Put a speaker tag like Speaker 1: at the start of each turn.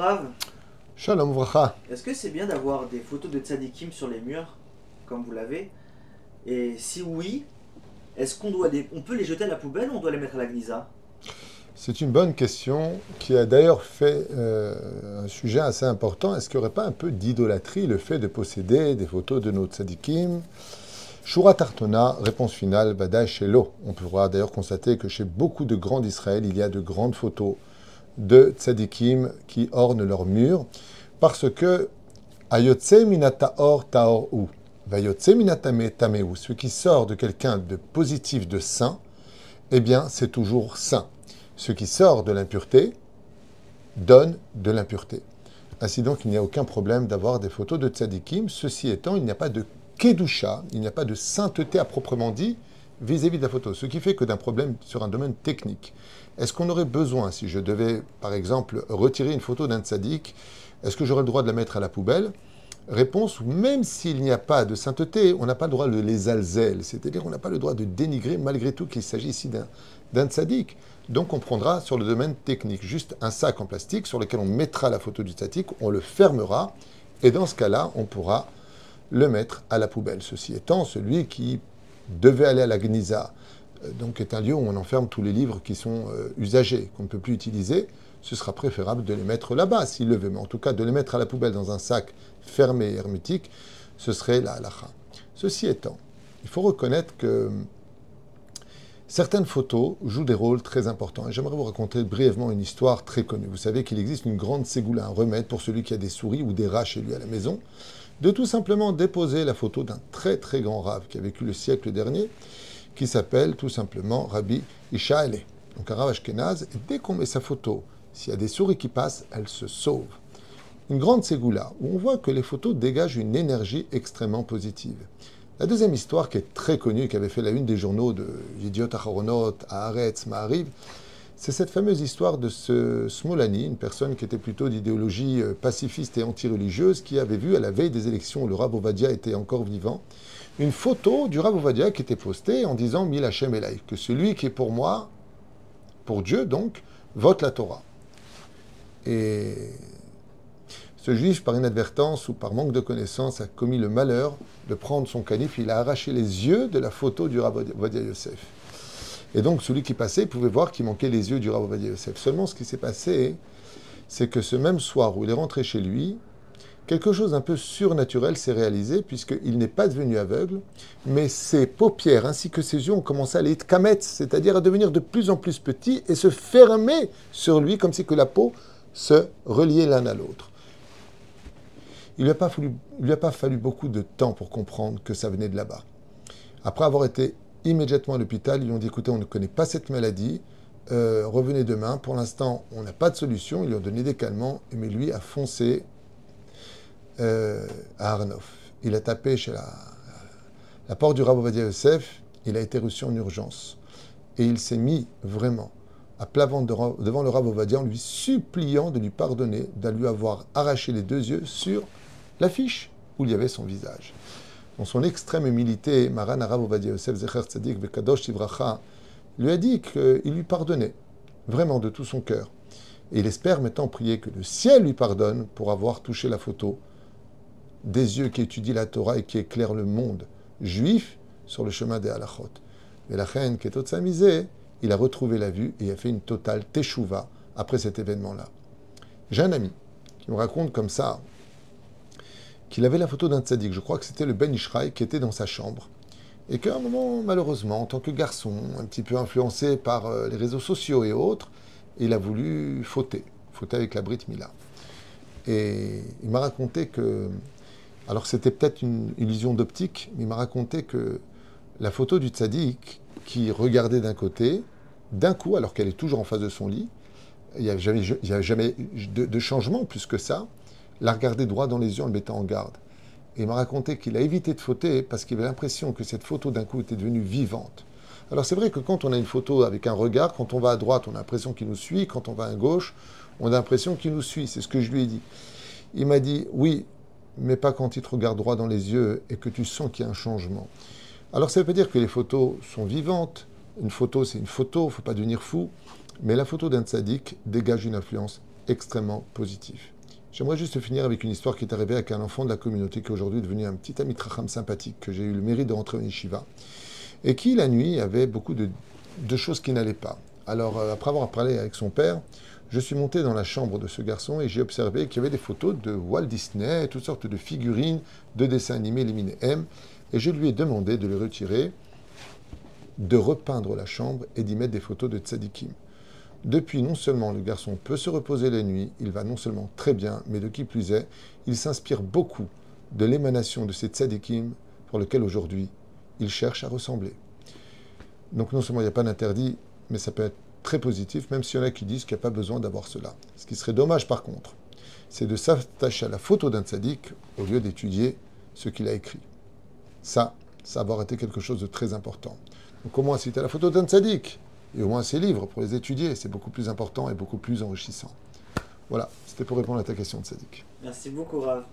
Speaker 1: Rav.
Speaker 2: Shalom Vracha.
Speaker 1: Est-ce que c'est bien d'avoir des photos de tzadikim sur les murs, comme vous l'avez? Et si oui, est-ce qu'on doit les... on peut les jeter à la poubelle ou on doit les mettre à la gnisa?
Speaker 2: C'est une bonne question qui a d'ailleurs fait euh, un sujet assez important. Est-ce qu'il n'y aurait pas un peu d'idolâtrie le fait de posséder des photos de nos tzadikim? Shura Tartona, réponse finale, Badaï Shelo. On pourra d'ailleurs constater que chez beaucoup de grands d'Israël, il y a de grandes photos de tzadikim qui ornent leurs murs, parce que Ayotse minata or taor ou, Vayotse minatame tameu, ce qui sort de quelqu'un de positif, de saint, eh bien c'est toujours saint. Ce qui sort de l'impureté donne de l'impureté. Ainsi donc, il n'y a aucun problème d'avoir des photos de tzadikim. Ceci étant, il n'y a pas de kedusha, il n'y a pas de sainteté à proprement dit vis-à-vis de la photo. Ce qui fait que d'un problème sur un domaine technique. Est-ce qu'on aurait besoin, si je devais, par exemple, retirer une photo d'un tzaddik, est-ce que j'aurais le droit de la mettre à la poubelle? Réponse, même s'il n'y a pas de sainteté, on n'a pas le droit de les alzel, c'est-à-dire on n'a pas le droit de dénigrer malgré tout qu'il s'agit ici d'un tzaddik. Donc on prendra sur le domaine technique juste un sac en plastique sur lequel on mettra la photo du tzaddik, on le fermera, et dans ce cas-là, on pourra le mettre à la poubelle. Ceci étant, celui qui devait aller à la Gnisa, euh, donc est un lieu où on enferme tous les livres qui sont euh, usagés, qu'on ne peut plus utiliser, ce sera préférable de les mettre là-bas, s'il le veut. Mais en tout cas, de les mettre à la poubelle dans un sac fermé et hermétique, ce serait la halakha. Ceci étant, il faut reconnaître que certaines photos jouent des rôles très importants. Et j'aimerais vous raconter brièvement une histoire très connue. Vous savez qu'il existe une grande ségoula, un remède pour celui qui a des souris ou des rats chez lui à la maison, de tout simplement déposer la photo d'un très très grand rave qui a vécu le siècle dernier, qui s'appelle tout simplement Rabbi Ishaele. Donc un rave ashkenaz, et dès qu'on met sa photo, s'il y a des souris qui passent, elles se sauvent. Une grande ségoula, où on voit que les photos dégagent une énergie extrêmement positive. La deuxième histoire, qui est très connue, qui avait fait la une des journaux de Yediot Aharonot, Haaretz, Ma'ariv, c'est cette fameuse histoire de ce Smolani, une personne qui était plutôt d'idéologie euh, pacifiste et anti-religieuse, qui avait vu à la veille des élections où le Rav Ovadia était encore vivant, une photo du Rav Ovadia qui était postée en disant Mil Hashem Elay, que celui qui est pour moi, pour Dieu donc, vote la Torah. Et ce juif, par inadvertance ou par manque de connaissance, a commis le malheur de prendre son canif, il a arraché les yeux de la photo du Rav Ovadia Yosef. Et donc, celui qui passait pouvait voir qu'il manquait les yeux du Rav Ovadia Yosef. Seulement, ce qui s'est passé, c'est que ce même soir où il est rentré chez lui, quelque chose d'un peu surnaturel s'est réalisé, puisqu'il n'est pas devenu aveugle, mais ses paupières ainsi que ses yeux ont commencé à aller kametz, c'est-à-dire à devenir de plus en plus petits et se fermer sur lui, comme si que la peau se reliait l'un à l'autre. Il ne lui, lui, a pas fallu beaucoup de temps pour comprendre que ça venait de là-bas. Après avoir été immédiatement à l'hôpital. Ils lui ont dit écoutez, on ne connaît pas cette maladie, euh, revenez demain. Pour l'instant, on n'a pas de solution. Ils lui ont donné des calmants, mais lui a foncé euh, à Arnof. Il a tapé chez la, porte du Rav Ovadia Yosef. Il a été reçu en urgence. Et il s'est mis vraiment à plat ventre devant le Rav Ovadia en lui suppliant de lui pardonner, de lui avoir arraché les deux yeux sur l'affiche où il y avait son visage dans son extrême humilité, Maran Arav Ovadia Yosef Zecher Tzadik Bekadosh Tivracha lui a dit qu'il lui pardonnait, vraiment de tout son cœur. Et il espère maintenant prier que le ciel lui pardonne pour avoir touché la photo des yeux qui étudient la Torah et qui éclairent le monde juif sur le chemin des halachot. Mais la reine qui est toute misée, il a retrouvé la vue et a fait une totale teshuva après cet événement-là. J'ai un ami qui me raconte comme ça, qu'il avait la photo d'un tzaddik, je crois que c'était le Ben Ishraï qui était dans sa chambre. Et qu'à un moment, malheureusement, en tant que garçon, un petit peu influencé par euh, les réseaux sociaux et autres, il a voulu fauter, fauter avec la Brit Mila. Et il m'a raconté que, alors c'était peut-être une illusion d'optique, mais il m'a raconté que la photo du tzaddik qui regardait d'un côté, d'un coup, alors qu'elle est toujours en face de son lit, il n'y a jamais, jamais de, de, changement plus que ça, l'a regardé droit dans les yeux en le mettant en garde. Et il m'a raconté qu'il a évité de fauter parce qu'il avait l'impression que cette photo d'un coup était devenue vivante. Alors c'est vrai que quand on a une photo avec un regard, quand on va à droite, on a l'impression qu'il nous suit, quand on va à gauche, on a l'impression qu'il nous suit. C'est ce que je lui ai dit. Il m'a dit oui, mais pas quand il te regarde droit dans les yeux et que tu sens qu'il y a un changement. Alors ça veut pas dire que les photos sont vivantes. Une photo, c'est une photo, il ne faut pas devenir fou. Mais la photo d'un tzaddik dégage une influence extrêmement positif. J'aimerais juste finir avec une histoire qui est arrivée avec un enfant de la communauté qui est aujourd'hui devenu un petit ami Tracham sympathique que j'ai eu le mérite de rentrer en yeshiva et qui la nuit avait beaucoup de, choses qui n'allaient pas. Alors euh, après avoir parlé avec son père, je suis monté dans la chambre de ce garçon et j'ai observé qu'il y avait des photos de Walt Disney, toutes sortes de figurines, de dessins animés, les M, et je lui ai demandé de les retirer, de repeindre la chambre et d'y mettre des photos de tzadikim. Depuis, non seulement le garçon peut se reposer la nuit, il va non seulement très bien, mais de qui plus est, il s'inspire beaucoup de l'émanation de ces tzadikim pour lequel aujourd'hui il cherche à ressembler. Donc non seulement il n'y a pas d'interdit, mais ça peut être très positif, même s'il y en a qui disent qu'il n'y a pas besoin d'avoir cela. Ce qui serait dommage par contre, c'est de s'attacher à la photo d'un tzaddik au lieu d'étudier ce qu'il a écrit. Ça, ça avoir été quelque chose de très important. Donc comment citer la photo d'un tzaddik et au moins ces livres pour les étudier. C'est beaucoup plus important et beaucoup plus enrichissant. Voilà, c'était pour répondre à ta question de Sadik.
Speaker 1: Merci beaucoup, Rav.